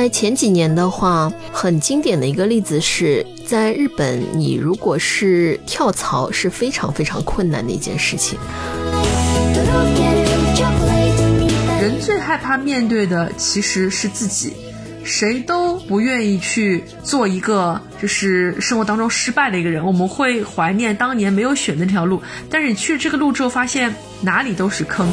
在前几年的话，很经典的一个例子是在日本，你如果是跳槽是非常非常困难的一件事情。人最害怕面对的其实是自己，谁都不愿意去做一个就是生活当中失败的一个人。我们会怀念当年没有选那条路，但是你去了这个路之后，发现哪里都是坑。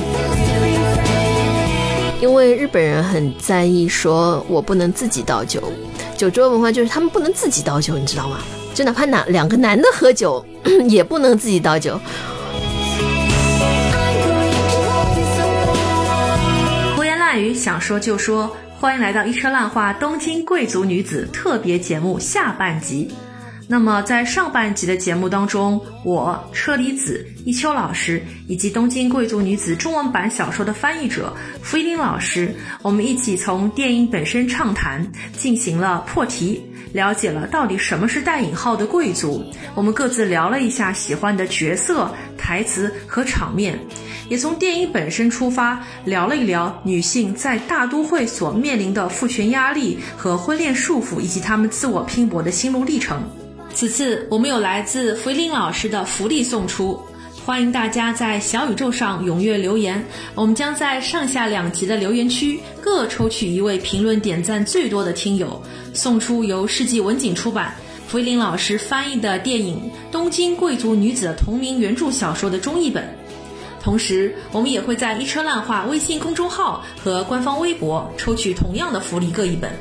因为日本人很在意，说我不能自己倒酒，酒桌文化就是他们不能自己倒酒，你知道吗？就哪怕哪两个男的喝酒，也不能自己倒酒。胡言乱语，想说就说，欢迎来到一车烂话东京贵族女子特别节目下半集。那么在上半集的节目当中，我车厘子一秋老师以及《东京贵族女子》中文版小说的翻译者福一林老师，我们一起从电影本身畅谈，进行了破题，了解了到底什么是带引号的贵族。我们各自聊了一下喜欢的角色、台词和场面，也从电影本身出发，聊了一聊女性在大都会所面临的父权压力和婚恋束缚，以及她们自我拼搏的心路历程。此次我们有来自福林老师的福利送出，欢迎大家在小宇宙上踊跃留言。我们将在上下两集的留言区各抽取一位评论点赞最多的听友，送出由世纪文景出版、福林老师翻译的电影《东京贵族女子》同名原著小说的中译本。同时，我们也会在一车烂话微信公众号和官方微博抽取同样的福利各一本。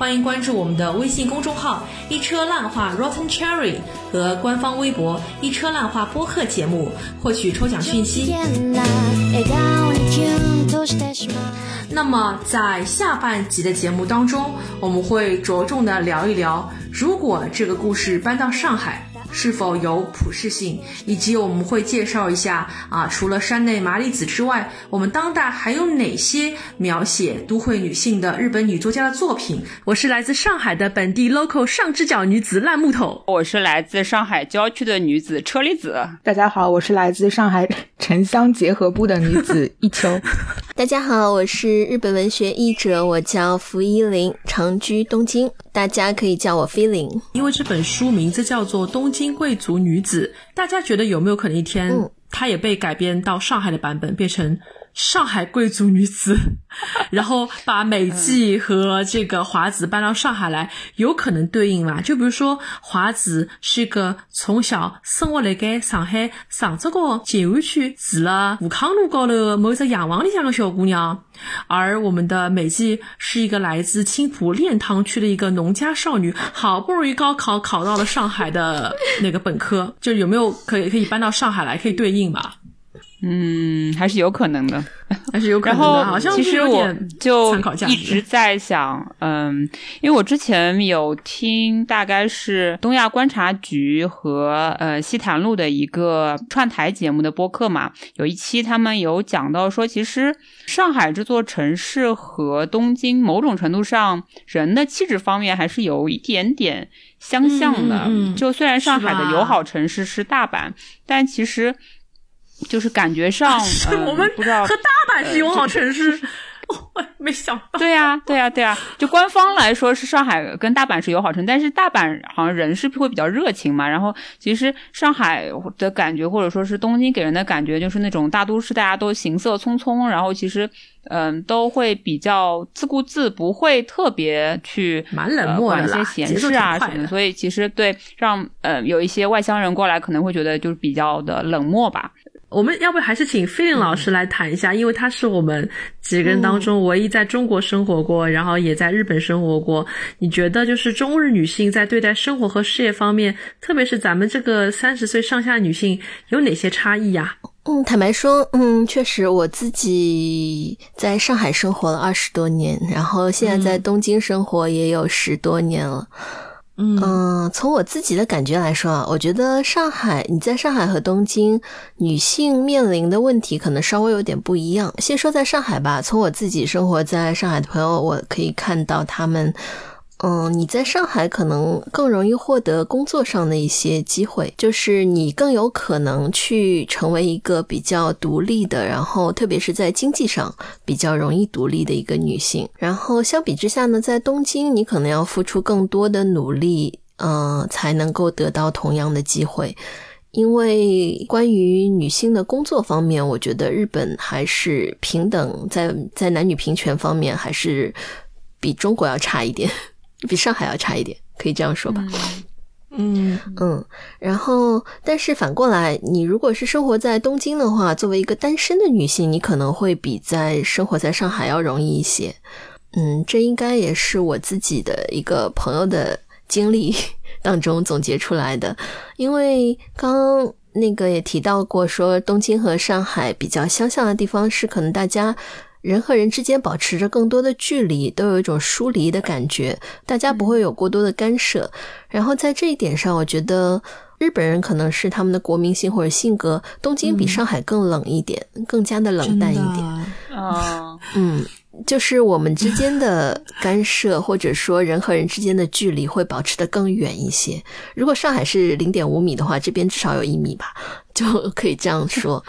欢迎关注我们的微信公众号“一车烂话 Rotten Cherry” 和官方微博“一车烂话播客”节目，获取抽奖讯息。那么，在下半集的节目当中，我们会着重的聊一聊，如果这个故事搬到上海。是否有普适性，以及我们会介绍一下啊，除了山内麻里子之外，我们当代还有哪些描写都会女性的日本女作家的作品？我是来自上海的本地 local 上只脚女子烂木头，我是来自上海郊区的女子车厘子。大家好，我是来自上海城乡结合部的女子一秋。大家好，我是日本文学译者，我叫福一林，长居东京，大家可以叫我 Feeling。因为这本书名字叫做《东京贵族女子》，大家觉得有没有可能一天它也被改编到上海的版本，变成？上海贵族女子，然后把美纪和这个华子搬到上海来，有可能对应吗？就比如说华子是一个从小生活在该上海上这个静安区住了武康路高头某只洋房里向的小姑娘，而我们的美纪是一个来自青浦练塘区的一个农家少女，好不容易高考考到了上海的那个本科，就有没有可以可以搬到上海来，可以对应吧？嗯，还是有可能的，还是有可能的。好像其实我就一直在想，嗯，因为我之前有听，大概是东亚观察局和呃西坛路的一个串台节目的播客嘛，有一期他们有讲到说，其实上海这座城市和东京某种程度上人的气质方面还是有一点点相像的。就虽然上海的友好城市是大阪，但其实。就是感觉上，我们不知道和大阪是友好城市，我没想到。对呀，对呀，对呀。就官方来说是上海跟大阪是友好城，但是大阪好像人是会比较热情嘛。然后其实上海的感觉，或者说是东京给人的感觉，就是那种大都市大家都行色匆匆，然后其实嗯都会比较自顾自，不会特别去蛮冷漠的一些闲事啊什么。所以其实对让呃有一些外乡人过来，可能会觉得就是比较的冷漠吧。我们要不还是请菲林老师来谈一下，因为他是我们几个人当中唯一在中国生活过，然后也在日本生活过。你觉得就是中日女性在对待生活和事业方面，特别是咱们这个三十岁上下女性有哪些差异呀？嗯，坦白说，嗯，确实我自己在上海生活了二十多年，然后现在在东京生活也有十多年了。嗯，嗯从我自己的感觉来说啊，我觉得上海，你在上海和东京，女性面临的问题可能稍微有点不一样。先说在上海吧，从我自己生活在上海的朋友，我可以看到他们，嗯，你在上海可能更容易获得工作上的一些机会，就是你更有可能去成为一个比较独立的，然后特别是在经济上比较容易独立的一个女性。然后相比之下呢，在东京你可能要付出更多的努力，嗯，才能够得到同样的机会。因为关于女性的工作方面，我觉得日本还是平等，在在男女平权方面还是比中国要差一点，比上海要差一点，可以这样说吧。嗯嗯，然后但是反过来，你如果是生活在东京的话，作为一个单身的女性，你可能会比在生活在上海要容易一些。嗯，这应该也是我自己的一个朋友的经历。当中总结出来的，因为刚刚那个也提到过，说东京和上海比较相像的地方是，可能大家人和人之间保持着更多的距离，都有一种疏离的感觉，大家不会有过多的干涉。然后在这一点上，我觉得日本人可能是他们的国民性或者性格，东京比上海更冷一点，更加的冷淡一点。啊，嗯。就是我们之间的干涉，或者说人和人之间的距离会保持的更远一些。如果上海是零点五米的话，这边至少有一米吧，就 可以这样说。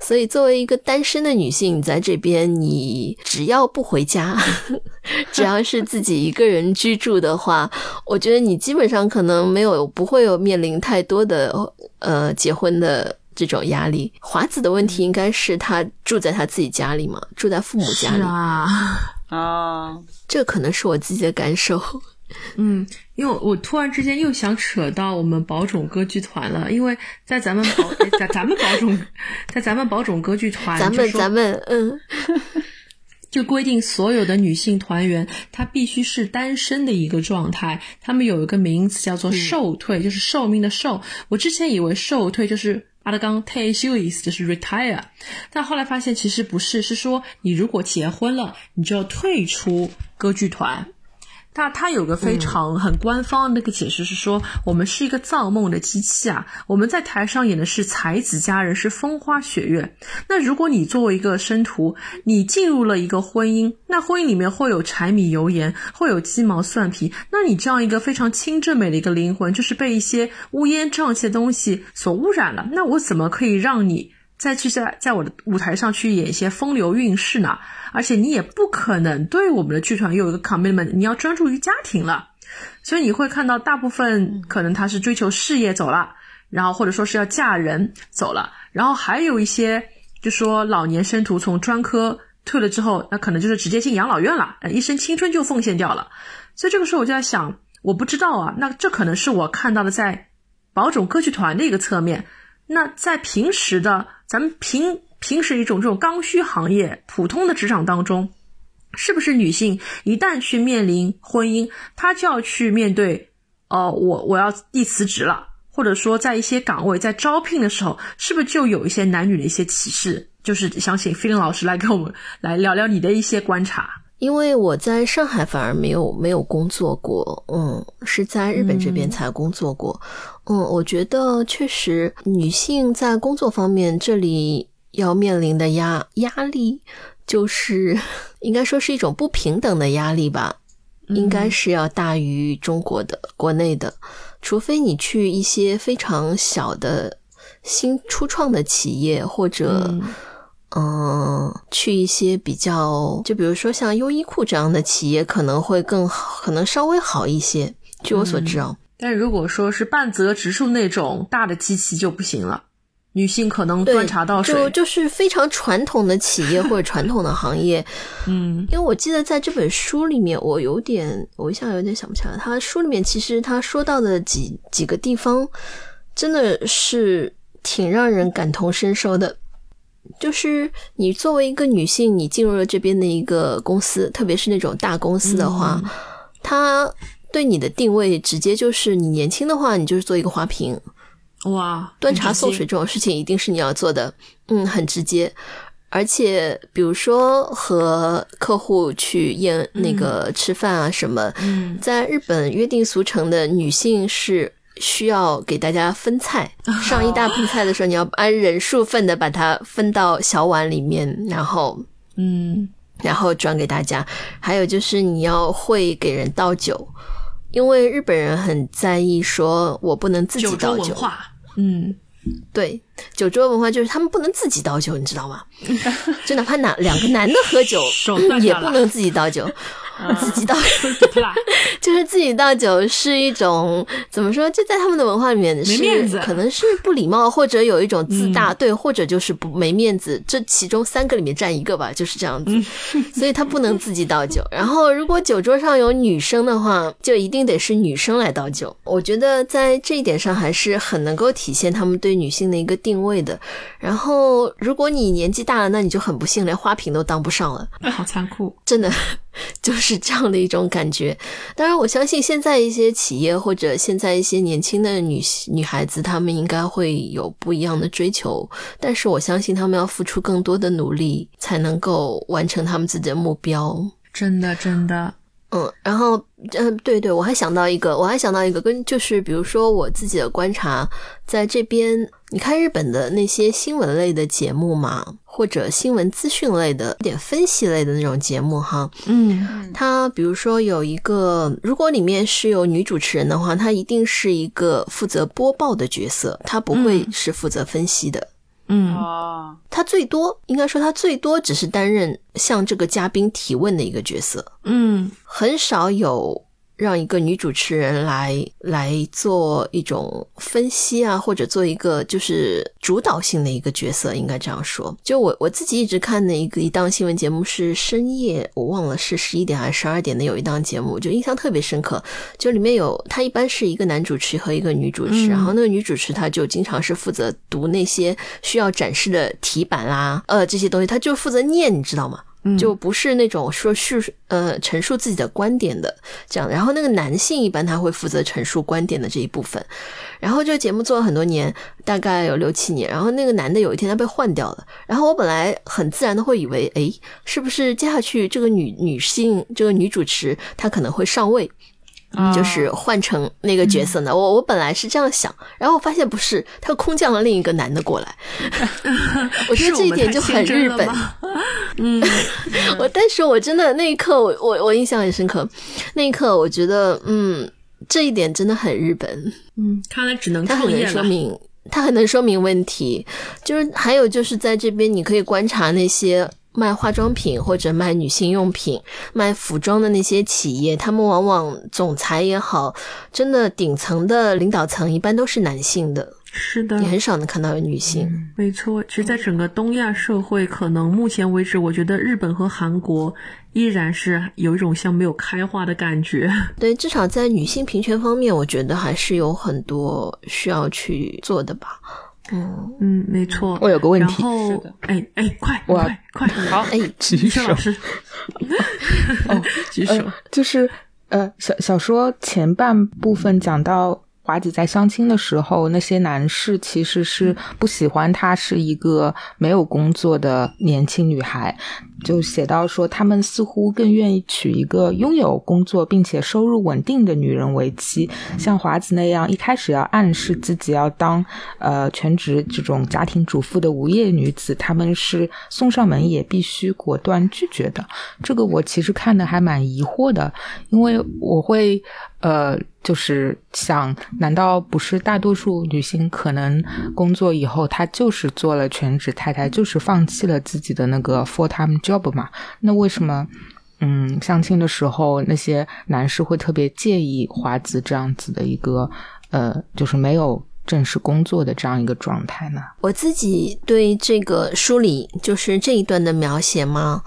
所以，作为一个单身的女性，在这边，你只要不回家，只要是自己一个人居住的话，我觉得你基本上可能没有不会有面临太多的呃结婚的。这种压力，华子的问题应该是他住在他自己家里嘛，住在父母家里啊啊，这可能是我自己的感受。嗯，因为我突然之间又想扯到我们宝冢歌剧团了，因为在咱们宝在咱们宝冢 在咱们宝冢歌剧团，咱们咱们嗯，就规定所有的女性团员她必须是单身的一个状态，他们有一个名字叫做寿退，就是寿命的寿。我之前以为寿退就是。阿德刚 take shoes 就是 retire，但后来发现其实不是，是说你如果结婚了，你就要退出歌剧团。那他有个非常很官方的那个解释是说，我们是一个造梦的机器啊，我们在台上演的是才子佳人，是风花雪月。那如果你作为一个生徒，你进入了一个婚姻，那婚姻里面会有柴米油盐，会有鸡毛蒜皮，那你这样一个非常清正美的一个灵魂，就是被一些乌烟瘴气的东西所污染了。那我怎么可以让你再去在在我的舞台上去演一些风流韵事呢？而且你也不可能对我们的剧团有一个 commitment，你要专注于家庭了，所以你会看到大部分可能他是追求事业走了，然后或者说是要嫁人走了，然后还有一些就说老年生徒从专科退了之后，那可能就是直接进养老院了，一生青春就奉献掉了。所以这个时候我就在想，我不知道啊，那这可能是我看到的在宝冢歌剧团的一个侧面。那在平时的咱们平。平时一种这种刚需行业，普通的职场当中，是不是女性一旦去面临婚姻，她就要去面对，哦，我我要一辞职了，或者说在一些岗位在招聘的时候，是不是就有一些男女的一些歧视？就是想请菲林老师来跟我们来聊聊你的一些观察。因为我在上海反而没有没有工作过，嗯，是在日本这边才工作过，嗯，我觉得确实女性在工作方面这里。要面临的压压力，就是 应该说是一种不平等的压力吧，应该是要大于中国的国内的，除非你去一些非常小的新初创的企业，或者嗯，去一些比较，就比如说像优衣库这样的企业，可能会更好，可能稍微好一些。据我所知啊，但如果说是半泽直树那种大的机器就不行了。女性可能端茶倒水，就就是非常传统的企业或者传统的行业，嗯，因为我记得在这本书里面，我有点，我一下有点想不起来，他书里面其实他说到的几几个地方，真的是挺让人感同身受的。就是你作为一个女性，你进入了这边的一个公司，特别是那种大公司的话，它对你的定位直接就是你年轻的话，你就是做一个花瓶。哇，端茶送水这种事情一定是你要做的，嗯，很直接。而且，比如说和客户去宴那个吃饭啊什么，在日本约定俗成的，女性是需要给大家分菜，上一大盆菜的时候，你要按人数份的把它分到小碗里面，然后，嗯，然后转给大家。还有就是你要会给人倒酒。因为日本人很在意说我不能自己倒酒，嗯。对，酒桌文化就是他们不能自己倒酒，你知道吗？就哪怕哪两个男的喝酒，也不能自己倒酒。自己倒酒，就是自己倒酒是一种怎么说？就在他们的文化里面是可能是不礼貌，或者有一种自大，对，或者就是不没面子。这其中三个里面占一个吧，就是这样子。所以他不能自己倒酒。然后如果酒桌上有女生的话，就一定得是女生来倒酒。我觉得在这一点上还是很能够体现他们对女性的一个定位的。然后如果你年纪大了，那你就很不幸，连花瓶都当不上了。好残酷，真的。就是这样的一种感觉。当然，我相信现在一些企业或者现在一些年轻的女女孩子，她们应该会有不一样的追求。但是，我相信她们要付出更多的努力，才能够完成她们自己的目标。真的，真的。嗯，然后，嗯，对对，我还想到一个，我还想到一个，跟就是比如说我自己的观察，在这边，你看日本的那些新闻类的节目嘛，或者新闻资讯类的、点分析类的那种节目哈，嗯，它比如说有一个，如果里面是有女主持人的话，她一定是一个负责播报的角色，她不会是负责分析的。嗯哦，他最多应该说他最多只是担任向这个嘉宾提问的一个角色，嗯，很少有。让一个女主持人来来做一种分析啊，或者做一个就是主导性的一个角色，应该这样说。就我我自己一直看的一个一档新闻节目是深夜，我忘了是十一点还是十二点的，有一档节目就印象特别深刻。就里面有他一般是一个男主持和一个女主持，然后那个女主持她就经常是负责读那些需要展示的题板啦，呃这些东西，她就负责念，你知道吗？就不是那种说叙呃陈述自己的观点的这样，然后那个男性一般他会负责陈述观点的这一部分，然后这个节目做了很多年，大概有六七年，然后那个男的有一天他被换掉了，然后我本来很自然的会以为，哎，是不是接下去这个女女性这个女主持她可能会上位？就是换成那个角色呢？我我本来是这样想，然后我发现不是，他空降了另一个男的过来。我觉得这一点就很日本。嗯，我但是我真的那一刻，我我我印象很深刻。那一刻，我觉得，嗯，这一点真的很日本。嗯，看来只能他很能说明，他很能说明问题。就是还有就是在这边，你可以观察那些。卖化妆品或者卖女性用品、卖服装的那些企业，他们往往总裁也好，真的顶层的领导层一般都是男性的。是的，你很少能看到有女性。没错，其实，在整个东亚社会，可能目前为止，我觉得日本和韩国依然是有一种像没有开化的感觉。对，至少在女性平权方面，我觉得还是有很多需要去做的吧。嗯嗯，没错。我有个问题，是的，哎哎，快快快，好，哎，举手，老师，哦，举手，就是呃，小小说前半部分讲到。华子在相亲的时候，那些男士其实是不喜欢她是一个没有工作的年轻女孩，就写到说他们似乎更愿意娶一个拥有工作并且收入稳定的女人为妻，像华子那样一开始要暗示自己要当呃全职这种家庭主妇的无业女子，他们是送上门也必须果断拒绝的。这个我其实看的还蛮疑惑的，因为我会。呃，就是想，难道不是大多数女性可能工作以后，她就是做了全职太太，就是放弃了自己的那个 full time job 嘛？那为什么，嗯，相亲的时候那些男士会特别介意华子这样子的一个，呃，就是没有正式工作的这样一个状态呢？我自己对这个书里就是这一段的描写嘛，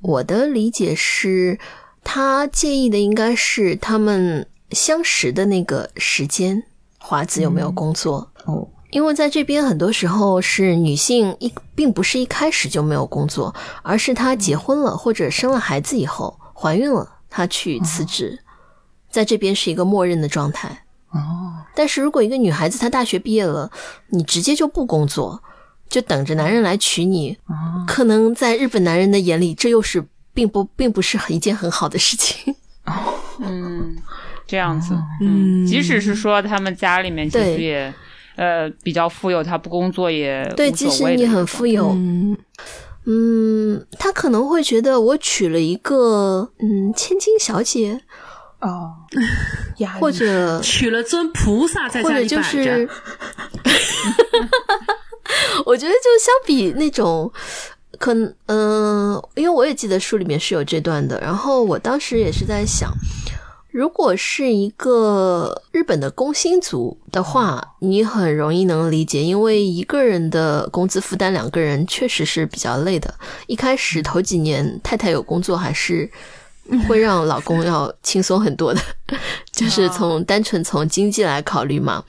我的理解是。他介意的应该是他们相识的那个时间，华子有没有工作？哦，因为在这边很多时候是女性一并不是一开始就没有工作，而是她结婚了或者生了孩子以后怀孕了，她去辞职，在这边是一个默认的状态。哦，但是如果一个女孩子她大学毕业了，你直接就不工作，就等着男人来娶你，可能在日本男人的眼里，这又是。并不并不是一件很好的事情。嗯，这样子。嗯，即使是说他们家里面其实也呃比较富有，他不工作也对。即使你很富有，嗯，他可能会觉得我娶了一个嗯千金小姐，哦，或者娶了尊菩萨在家里就是。我觉得就相比那种，可能嗯，因为我也记得书里面是有这段的，然后我当时也是在想。如果是一个日本的工薪族的话，你很容易能理解，因为一个人的工资负担两个人确实是比较累的。一开始头几年，太太有工作还是会让老公要轻松很多的，就是从单纯从经济来考虑嘛。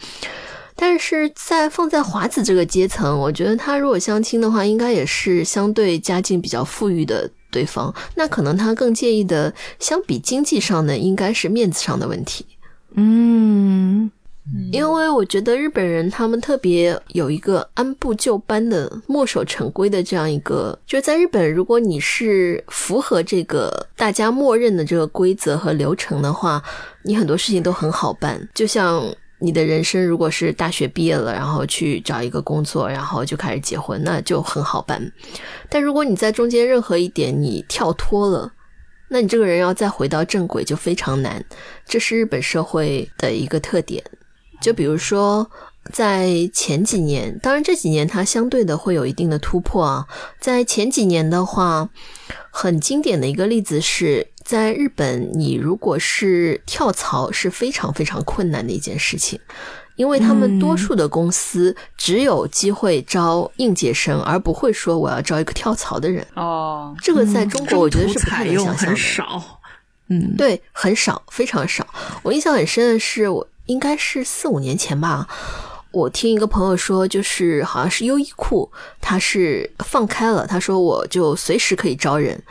但是在放在华子这个阶层，我觉得他如果相亲的话，应该也是相对家境比较富裕的。对方，那可能他更介意的，相比经济上的，应该是面子上的问题。嗯，因为我觉得日本人他们特别有一个按部就班的、墨守成规的这样一个，就是在日本，如果你是符合这个大家默认的这个规则和流程的话，你很多事情都很好办，就像。你的人生如果是大学毕业了，然后去找一个工作，然后就开始结婚，那就很好办。但如果你在中间任何一点你跳脱了，那你这个人要再回到正轨就非常难。这是日本社会的一个特点。就比如说，在前几年，当然这几年它相对的会有一定的突破啊。在前几年的话，很经典的一个例子是。在日本，你如果是跳槽是非常非常困难的一件事情，因为他们多数的公司只有机会招应届生，而不会说我要招一个跳槽的人。哦，这个在中国我觉得是不太能想象的。少，嗯，对，很少，非常少。我印象很深的是，我应该是四五年前吧，我听一个朋友说，就是好像是优衣库，他是放开了，他说我就随时可以招人。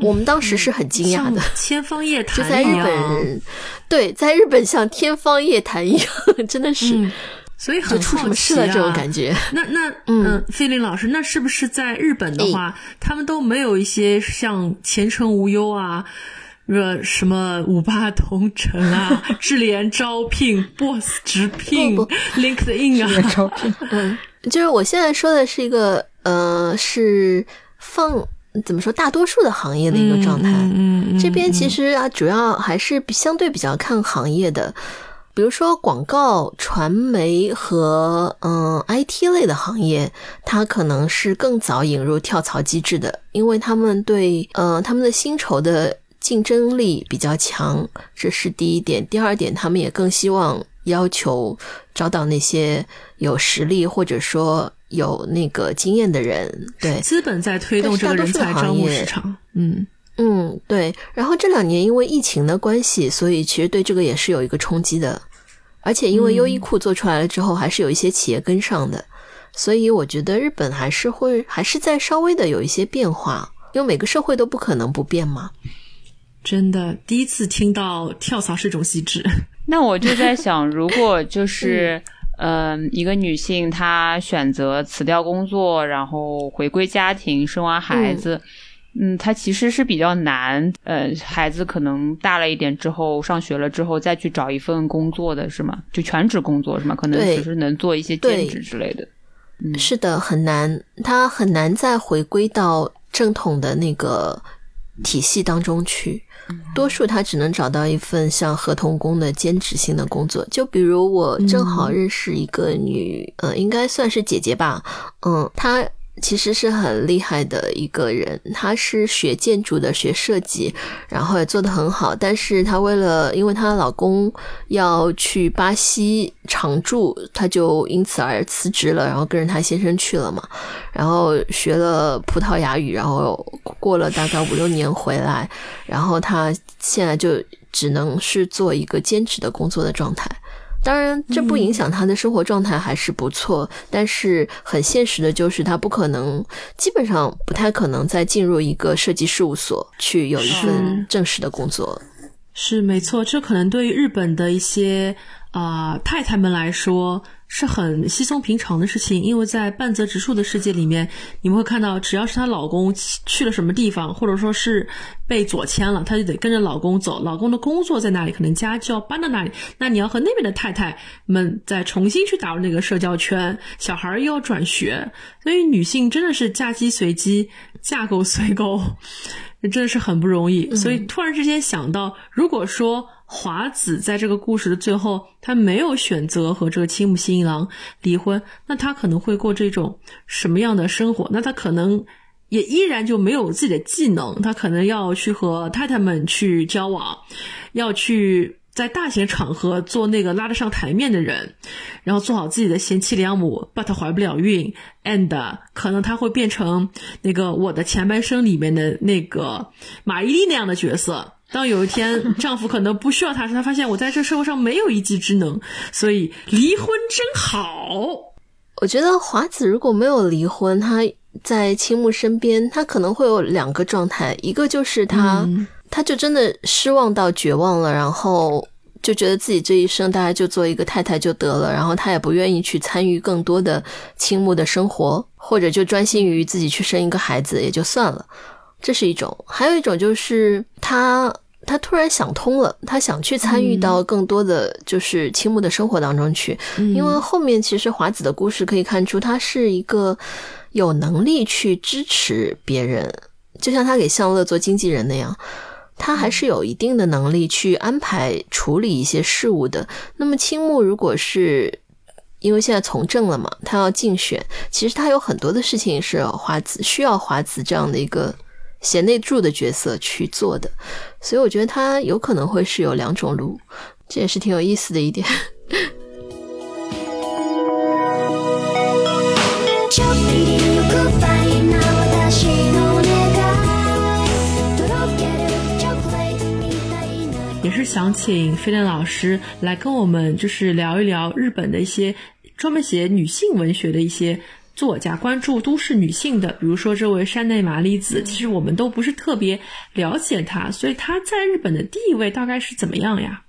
我们当时是很惊讶的，天方夜谭 就在日本，对，在日本像天方夜谭一样，真的是，所以很出什么事了这种感觉。那那嗯，菲林老师，那是不是在日本的话，他们都没有一些像前程无忧啊，呃，什么五八同城啊，智联招聘、Boss 直聘、LinkedIn 啊，招聘，嗯，就是我现在说的是一个，呃，是放。怎么说？大多数的行业的一个状态，嗯这边其实啊，主要还是相对比较看行业的，比如说广告、传媒和嗯 IT 类的行业，它可能是更早引入跳槽机制的，因为他们对呃他们的薪酬的竞争力比较强，这是第一点。第二点，他们也更希望要求招到那些有实力或者说。有那个经验的人，对资本在推动这个人才招募市场，嗯嗯，对。然后这两年因为疫情的关系，所以其实对这个也是有一个冲击的。而且因为优衣库做出来了之后，还是有一些企业跟上的，所以我觉得日本还是会还是在稍微的有一些变化，因为每个社会都不可能不变嘛。真的，第一次听到跳槽是一种机制。那我就在想，如果就 是。嗯，一个女性她选择辞掉工作，然后回归家庭，生完孩子，嗯，她其实是比较难。呃，孩子可能大了一点之后，上学了之后，再去找一份工作的是吗？就全职工作是吗？可能只是能做一些兼职之类的。嗯，是的，很难，她很难再回归到正统的那个体系当中去。多数他只能找到一份像合同工的兼职性的工作，就比如我正好认识一个女，呃，应该算是姐姐吧，嗯，她。其实是很厉害的一个人，她是学建筑的，学设计，然后也做得很好。但是她为了，因为她老公要去巴西常住，她就因此而辞职了，然后跟着她先生去了嘛。然后学了葡萄牙语，然后过了大概五六年回来，然后她现在就只能是做一个兼职的工作的状态。当然，这不影响他的生活状态还是不错，但是很现实的就是他不可能，基本上不太可能再进入一个设计事务所去有一份正式的工作。是没错，这可能对于日本的一些啊太太们来说。是很稀松平常的事情，因为在半泽直树的世界里面，你们会看到，只要是她老公去了什么地方，或者说是被左迁了，她就得跟着老公走。老公的工作在那里，可能家就要搬到那里。那你要和那边的太太们再重新去打入那个社交圈，小孩又要转学，所以女性真的是嫁鸡随鸡，嫁狗随狗，真的是很不容易。所以突然之间想到，如果说华子在这个故事的最后，他没有选择和这个青木新一郎离婚，那他可能会过这种什么样的生活？那他可能也依然就没有自己的技能，他可能要去和太太们去交往，要去。在大型场合做那个拉得上台面的人，然后做好自己的贤妻良母，but 怀不了孕，and 可能他会变成那个我的前半生里面的那个马伊琍那样的角色。当有一天丈夫可能不需要她时，她发现我在这社会上没有一技之能，所以离婚真好。我觉得华子如果没有离婚，他在青木身边，他可能会有两个状态，一个就是他。他就真的失望到绝望了，然后就觉得自己这一生大概就做一个太太就得了，然后他也不愿意去参与更多的倾慕的生活，或者就专心于自己去生一个孩子也就算了，这是一种。还有一种就是他他突然想通了，他想去参与到更多的就是青木的生活当中去，因为后面其实华子的故事可以看出，他是一个有能力去支持别人，就像他给向乐做经纪人那样。他还是有一定的能力去安排处理一些事务的。那么青木如果是因为现在从政了嘛，他要竞选，其实他有很多的事情是华子需要华子这样的一个贤内助的角色去做的。所以我觉得他有可能会是有两种路，这也是挺有意思的一点。是想请飞莲老师来跟我们，就是聊一聊日本的一些专门写女性文学的一些作家，关注都市女性的，比如说这位山内麻里子，其实我们都不是特别了解她，所以她在日本的地位大概是怎么样呀？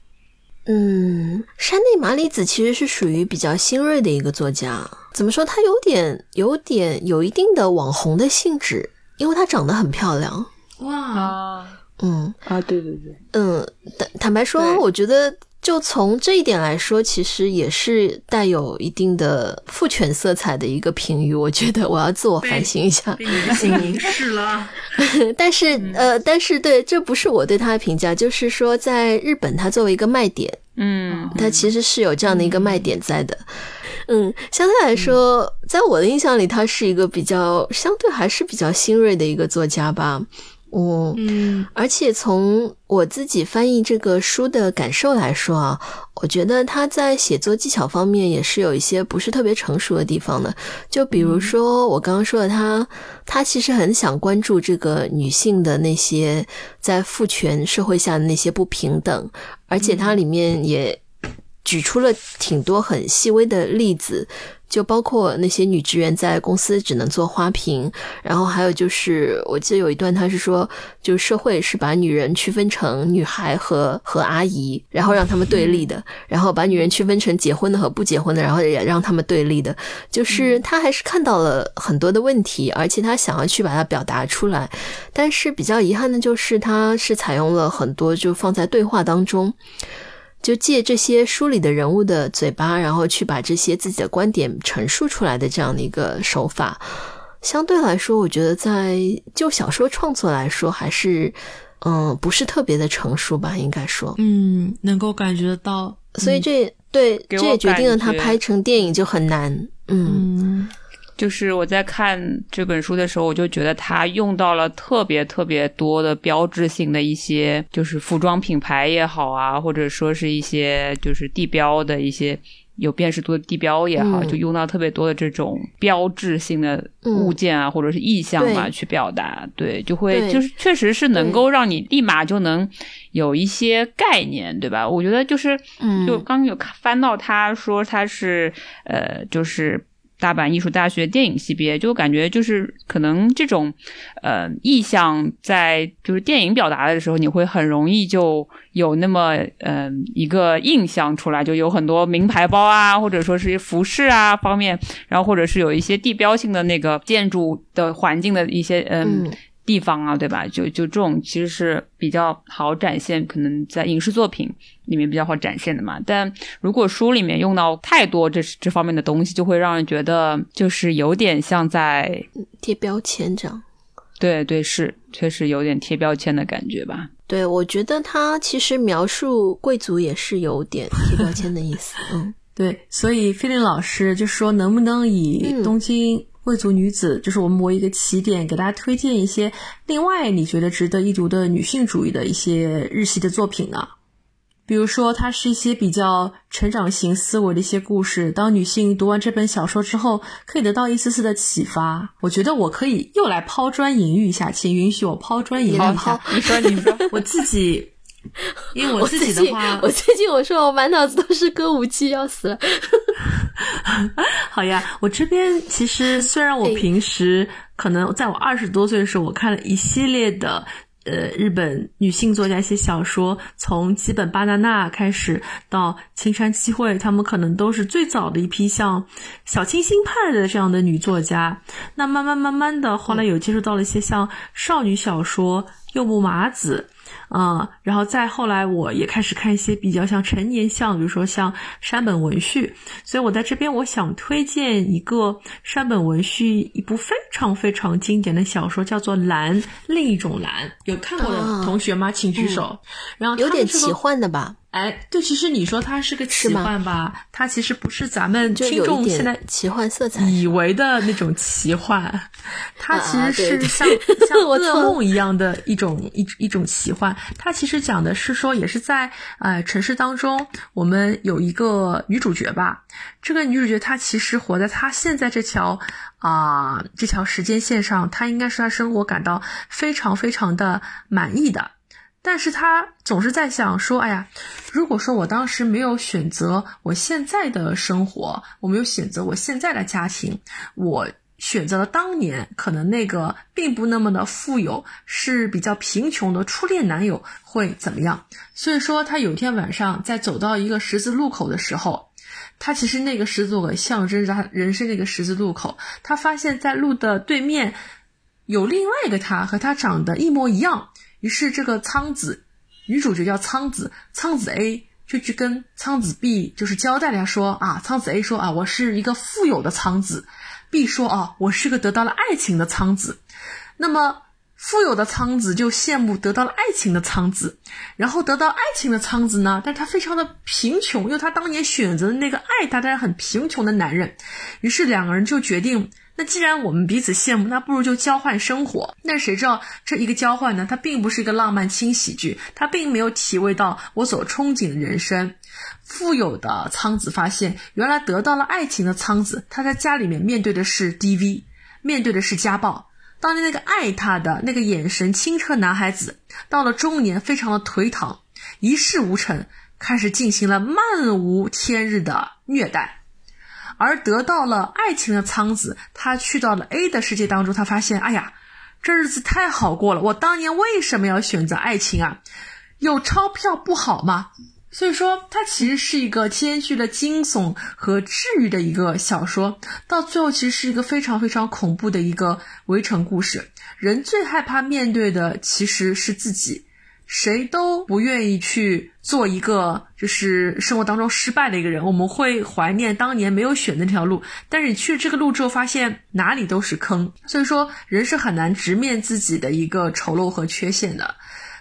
嗯，山内麻里子其实是属于比较新锐的一个作家，怎么说？她有点、有点、有一定的网红的性质，因为她长得很漂亮。哇。嗯啊，对对对，嗯，坦坦白说，我觉得就从这一点来说，其实也是带有一定的父权色彩的一个评语。我觉得我要自我反省一下，被你的心凝视 了。但是呃，但是对，这不是我对他的评价，就是说，在日本，他作为一个卖点，嗯，他其实是有这样的一个卖点在的。嗯，相对来说，在我的印象里，他是一个比较相对还是比较新锐的一个作家吧。嗯，而且从我自己翻译这个书的感受来说啊，我觉得他在写作技巧方面也是有一些不是特别成熟的地方的。就比如说我刚刚说的，他他其实很想关注这个女性的那些在父权社会下的那些不平等，而且它里面也举出了挺多很细微的例子。就包括那些女职员在公司只能做花瓶，然后还有就是，我记得有一段他是说，就社会是把女人区分成女孩和和阿姨，然后让他们对立的，然后把女人区分成结婚的和不结婚的，然后也让他们对立的。就是他还是看到了很多的问题，而且他想要去把它表达出来，但是比较遗憾的就是，他是采用了很多就放在对话当中。就借这些书里的人物的嘴巴，然后去把这些自己的观点陈述出来的这样的一个手法，相对来说，我觉得在就小说创作来说，还是嗯不是特别的成熟吧，应该说，嗯，能够感觉得到，所以这对这也决定了他拍成电影就很难，嗯。就是我在看这本书的时候，我就觉得他用到了特别特别多的标志性的一些，就是服装品牌也好啊，或者说是一些就是地标的一些有辨识度的地标也好，就用到特别多的这种标志性的物件啊，或者是意象嘛，去表达。对，就会就是确实是能够让你立马就能有一些概念，对吧？我觉得就是，就刚有翻到他说他是呃，就是。大阪艺术大学电影系毕业，就感觉就是可能这种，呃，意象在就是电影表达的时候，你会很容易就有那么嗯一个印象出来，就有很多名牌包啊，或者说是服饰啊方面，然后或者是有一些地标性的那个建筑的环境的一些嗯。地方啊，对吧？就就这种其实是比较好展现，可能在影视作品里面比较好展现的嘛。但如果书里面用到太多这这方面的东西，就会让人觉得就是有点像在贴标签这样。对对，是确实有点贴标签的感觉吧？对，我觉得他其实描述贵族也是有点贴标签的意思。嗯，对，所以菲林老师就说，能不能以东京贵族女子，就是我们为一个起点，给大家推荐一些另外你觉得值得一读的女性主义的一些日系的作品呢？比如说，它是一些比较成长型思维的一些故事。当女性读完这本小说之后，可以得到一丝丝的启发。我觉得我可以又来抛砖引玉一下，请允许我抛砖引玉一下。你说，你说，我自己，因为我自己的话，我最近我说我满脑子都是歌舞伎，要死了。好呀，我这边其实虽然我平时可能在我二十多岁的时候，我看了一系列的。呃，日本女性作家写小说，从基本巴娜娜开始到青山七惠，他们可能都是最早的一批像小清新派的这样的女作家。那慢慢慢慢的，后来有接触到了一些像少女小说，柚木麻子。嗯，然后再后来，我也开始看一些比较像成年向，比如说像山本文绪。所以我在这边，我想推荐一个山本文绪一部非常非常经典的小说，叫做《蓝》，另一种蓝。有看过的同学吗？请举手。然后有点奇幻的吧。哎，对，其实你说它是个奇幻吧，它其实不是咱们听众现在奇幻色彩以为的那种奇幻，它其实是像像 噩梦一样的一种一一种奇幻。它其实讲的是说，也是在呃城市当中，我们有一个女主角吧，这个女主角她其实活在她现在这条啊这条时间线上，她应该是她生活感到非常非常的满意的。但是她总是在想说：“哎呀，如果说我当时没有选择我现在的生活，我没有选择我现在的家庭，我选择了当年可能那个并不那么的富有，是比较贫穷的初恋男友会怎么样？”所以说，他有一天晚上在走到一个十字路口的时候，他其实那个十字路口象征着他人生那个十字路口，他发现在路的对面有另外一个他，和他长得一模一样。于是，这个苍子女主角叫苍子，苍子 A 就去跟苍子 B 就是交代了，说啊，苍子 A 说啊，我是一个富有的苍子，B 说啊，我是个得到了爱情的苍子。那么，富有的苍子就羡慕得到了爱情的苍子，然后得到爱情的苍子呢，但是他非常的贫穷，因为他当年选择的那个爱他但是很贫穷的男人，于是两个人就决定。那既然我们彼此羡慕，那不如就交换生活。那谁知道这一个交换呢？它并不是一个浪漫轻喜剧，它并没有体味到我所憧憬的人生。富有的苍子发现，原来得到了爱情的苍子，他在家里面面对的是 DV，面对的是家暴。当年那个爱他的那个眼神清澈男孩子，到了中年非常的颓唐，一事无成，开始进行了漫无天日的虐待。而得到了爱情的苍子，他去到了 A 的世界当中，他发现，哎呀，这日子太好过了。我当年为什么要选择爱情啊？有钞票不好吗？所以说，它其实是一个兼具了惊悚和治愈的一个小说。到最后，其实是一个非常非常恐怖的一个围城故事。人最害怕面对的其实是自己。谁都不愿意去做一个就是生活当中失败的一个人，我们会怀念当年没有选的那条路，但是你去了这个路之后，发现哪里都是坑，所以说人是很难直面自己的一个丑陋和缺陷的。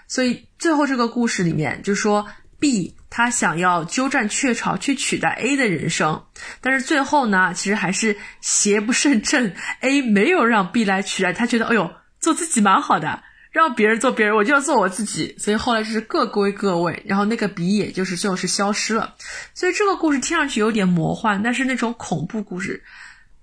所以最后这个故事里面，就是说 B 他想要鸠占鹊巢去取代 A 的人生，但是最后呢，其实还是邪不胜正，A 没有让 B 来取代，他觉得哎呦做自己蛮好的。让别人做别人，我就要做我自己。所以后来就是各归各位，然后那个笔也就是最后是消失了。所以这个故事听上去有点魔幻，但是那种恐怖故事，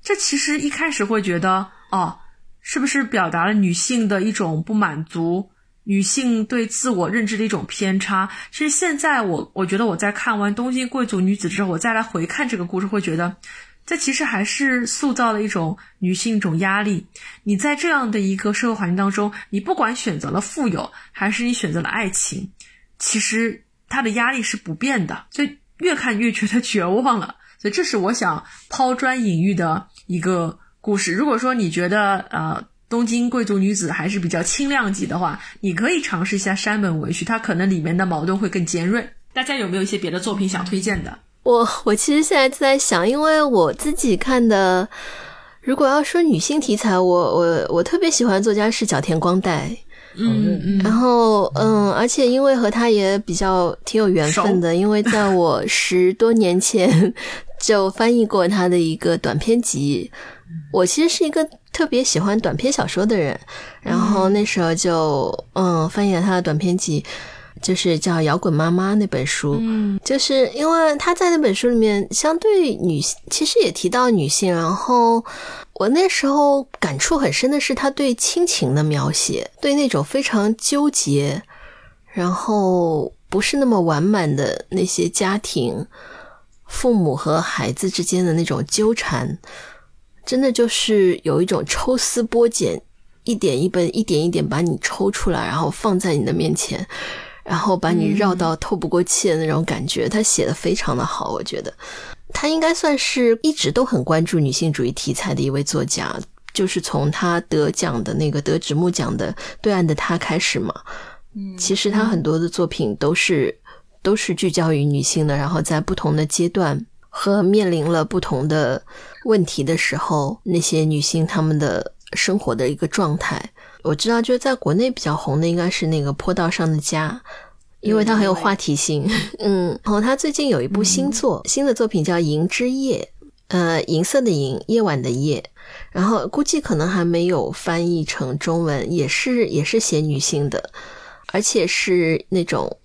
这其实一开始会觉得哦，是不是表达了女性的一种不满足，女性对自我认知的一种偏差？其实现在我我觉得我在看完《东京贵族女子》之后，我再来回看这个故事，会觉得。这其实还是塑造了一种女性一种压力。你在这样的一个社会环境当中，你不管选择了富有，还是你选择了爱情，其实它的压力是不变的。所以越看越觉得绝望了。所以这是我想抛砖引玉的一个故事。如果说你觉得呃东京贵族女子还是比较轻量级的话，你可以尝试一下山本文绪，它可能里面的矛盾会更尖锐。大家有没有一些别的作品想推荐的？我我其实现在在想，因为我自己看的如果要说女性题材，我我我特别喜欢作家是角田光代。嗯嗯，然后嗯，而且因为和他也比较挺有缘分的，因为在我十多年前 就翻译过他的一个短篇集。我其实是一个特别喜欢短篇小说的人，然后那时候就嗯翻译了他的短篇集。就是叫《摇滚妈妈》那本书，嗯，就是因为他在那本书里面相对女性，其实也提到女性。然后我那时候感触很深的是他对亲情的描写，对那种非常纠结，然后不是那么完满的那些家庭，父母和孩子之间的那种纠缠，真的就是有一种抽丝剥茧，一点一本，一点一点把你抽出来，然后放在你的面前。然后把你绕到透不过气的那种感觉，他写的非常的好，我觉得他应该算是一直都很关注女性主义题材的一位作家，就是从他得奖的那个得直木奖的《对岸的他》开始嘛。嗯，其实他很多的作品都是都是聚焦于女性的，然后在不同的阶段和面临了不同的问题的时候，那些女性她们的生活的一个状态。我知道，就是在国内比较红的应该是那个《坡道上的家》，因为它很有话题性。嗯，然后他最近有一部新作，新的作品叫《银之夜》，呃，银色的银，夜晚的夜。然后估计可能还没有翻译成中文，也是也是写女性的，而且是那种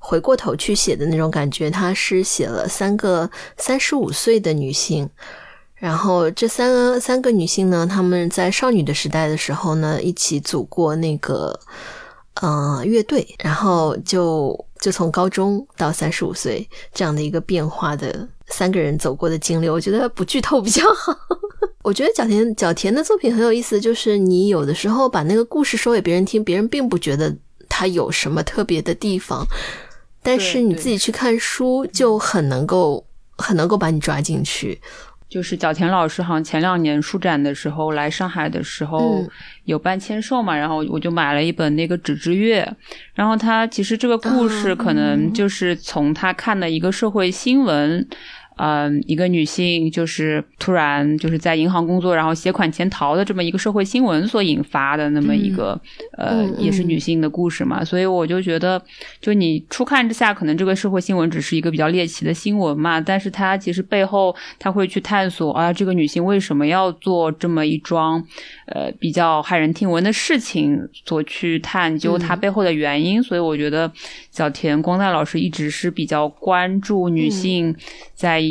回过头去写的那种感觉。他是写了三个三十五岁的女性。然后这三个三个女性呢，她们在少女的时代的时候呢，一起组过那个呃乐队，然后就就从高中到三十五岁这样的一个变化的三个人走过的经历，我觉得不剧透比较好。我觉得角田角田的作品很有意思，就是你有的时候把那个故事说给别人听，别人并不觉得它有什么特别的地方，但是你自己去看书就很能够很能够把你抓进去。就是角田老师，好像前两年书展的时候来上海的时候有办签售嘛，然后我就买了一本那个《纸之月》，然后他其实这个故事可能就是从他看的一个社会新闻。嗯，一个女性就是突然就是在银行工作，然后携款潜逃的这么一个社会新闻所引发的那么一个呃，也是女性的故事嘛。所以我就觉得，就你初看之下，可能这个社会新闻只是一个比较猎奇的新闻嘛，但是它其实背后，他会去探索啊，这个女性为什么要做这么一桩呃比较骇人听闻的事情，所去探究它背后的原因。所以我觉得小田光代老师一直是比较关注女性在。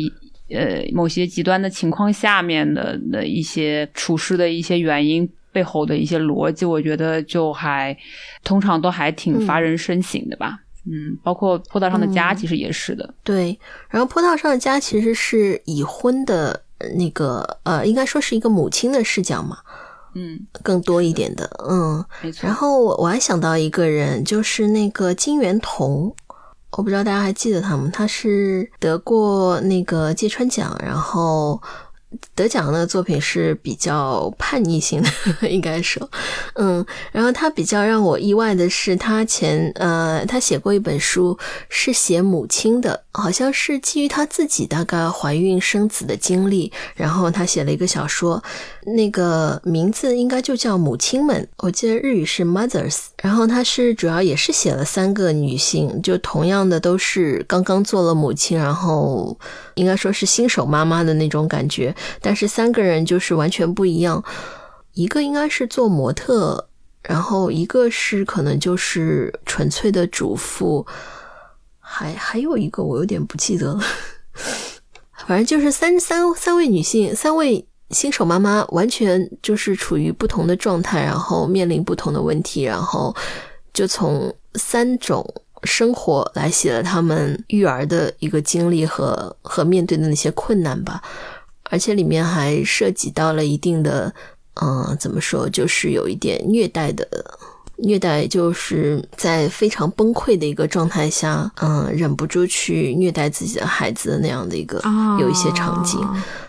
呃，某些极端的情况下面的的一些处事的一些原因背后的一些逻辑，我觉得就还通常都还挺发人深省的吧。嗯，包括坡道上的家其实也是的。对，然后坡道上的家其实是已婚的那个呃，应该说是一个母亲的视角嘛。嗯，更多一点的，嗯，没错。然后我我还想到一个人，就是那个金元彤。我不知道大家还记得他吗？他是得过那个芥川奖，然后。得奖的作品是比较叛逆性的，应该说，嗯，然后他比较让我意外的是，他前呃，他写过一本书，是写母亲的，好像是基于他自己大概怀孕生子的经历，然后他写了一个小说，那个名字应该就叫《母亲们》，我记得日语是 Mothers，然后他是主要也是写了三个女性，就同样的都是刚刚做了母亲，然后应该说是新手妈妈的那种感觉。但是三个人就是完全不一样，一个应该是做模特，然后一个是可能就是纯粹的主妇，还还有一个我有点不记得了，反正就是三三三位女性，三位新手妈妈，完全就是处于不同的状态，然后面临不同的问题，然后就从三种生活来写了他们育儿的一个经历和和面对的那些困难吧。而且里面还涉及到了一定的，嗯，怎么说，就是有一点虐待的虐待，就是在非常崩溃的一个状态下，嗯，忍不住去虐待自己的孩子那样的一个有一些场景，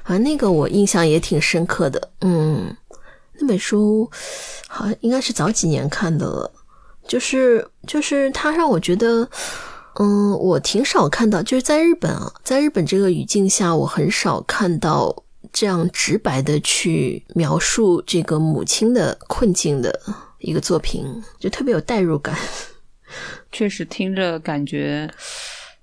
啊，那个我印象也挺深刻的，嗯，那本书好像应该是早几年看的了，就是就是它让我觉得。嗯，我挺少看到，就是在日本啊，在日本这个语境下，我很少看到这样直白的去描述这个母亲的困境的一个作品，就特别有代入感。确实听着感觉，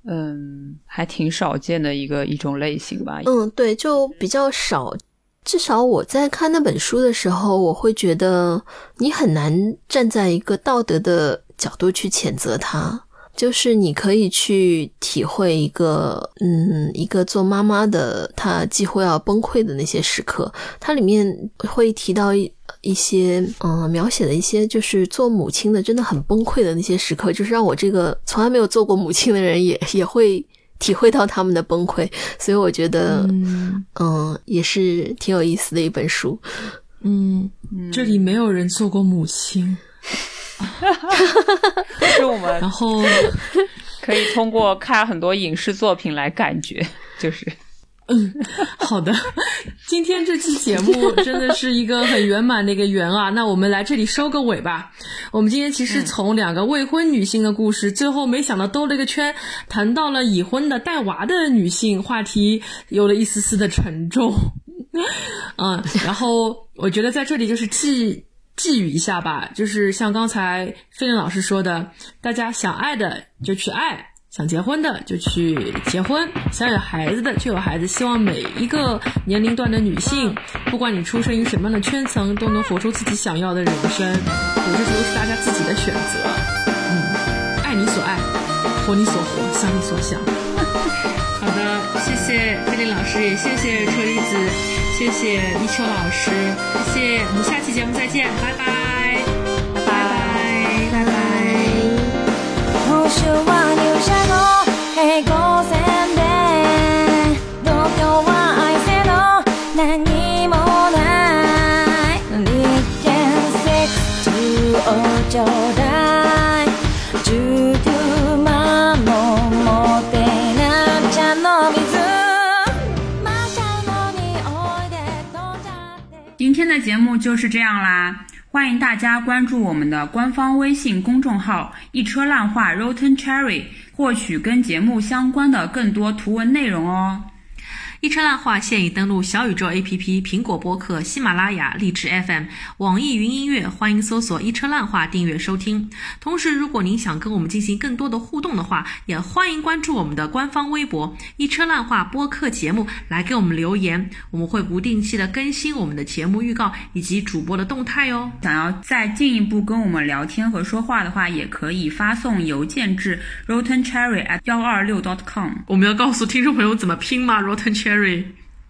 嗯，还挺少见的一个一种类型吧。嗯，对，就比较少。至少我在看那本书的时候，我会觉得你很难站在一个道德的角度去谴责他。就是你可以去体会一个，嗯，一个做妈妈的她几乎要崩溃的那些时刻。它里面会提到一一些，嗯，描写的一些就是做母亲的真的很崩溃的那些时刻，就是让我这个从来没有做过母亲的人也也会体会到他们的崩溃。所以我觉得，嗯，也是挺有意思的一本书。嗯，这里没有人做过母亲。哈哈哈哈是我们，然后可以通过看很多影视作品来感觉，就是，嗯，好的，今天这期节目 真的是一个很圆满的一个圆啊，那我们来这里收个尾吧。我们今天其实从两个未婚女性的故事，最后没想到兜了一个圈，谈到了已婚的带娃的女性，话题有了一丝丝的沉重，嗯，然后我觉得在这里就是寄。寄语一下吧，就是像刚才飞林老师说的，大家想爱的就去爱，想结婚的就去结婚，想有孩子的就有孩子。希望每一个年龄段的女性，不管你出生于什么样的圈层，都能活出自己想要的人生。我这都是大家自己的选择。嗯，爱你所爱，活你所活，想你所想。好的，谢谢菲林老师，也谢谢车厘子。谢谢一秋老师，谢谢，我们下期节目再见，拜拜，拜拜，拜拜。今天的节目就是这样啦，欢迎大家关注我们的官方微信公众号“一车烂话 Rotten Cherry”，获取跟节目相关的更多图文内容哦。一车烂话现已登录小宇宙 APP、苹果播客、喜马拉雅、荔枝 FM、网易云音乐，欢迎搜索“一车烂话”订阅收听。同时，如果您想跟我们进行更多的互动的话，也欢迎关注我们的官方微博“一车烂话”播客节目，来给我们留言。我们会不定期的更新我们的节目预告以及主播的动态哦。想要再进一步跟我们聊天和说话的话，也可以发送邮件至 rottencherry@ at 幺二六 dot .com。我们要告诉听众朋友怎么拼吗？rotten。Cherry，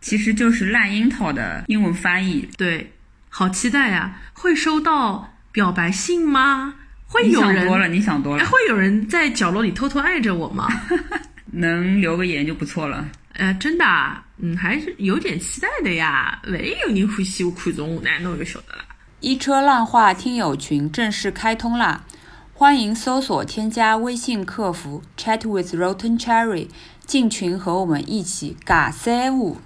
其实就是烂樱桃的英文翻译。对，好期待呀！会收到表白信吗？会有人？你想多了，你想多了。会有人在角落里偷偷爱着我吗？能留个言就不错了。呃，真的，啊嗯，还是有点期待的呀。万一有人欢喜我看中我，那我就晓得了。一车烂话听友群正式开通啦！欢迎搜索添加微信客服 Chat with Rotten Cherry。进群和我们一起尬三五。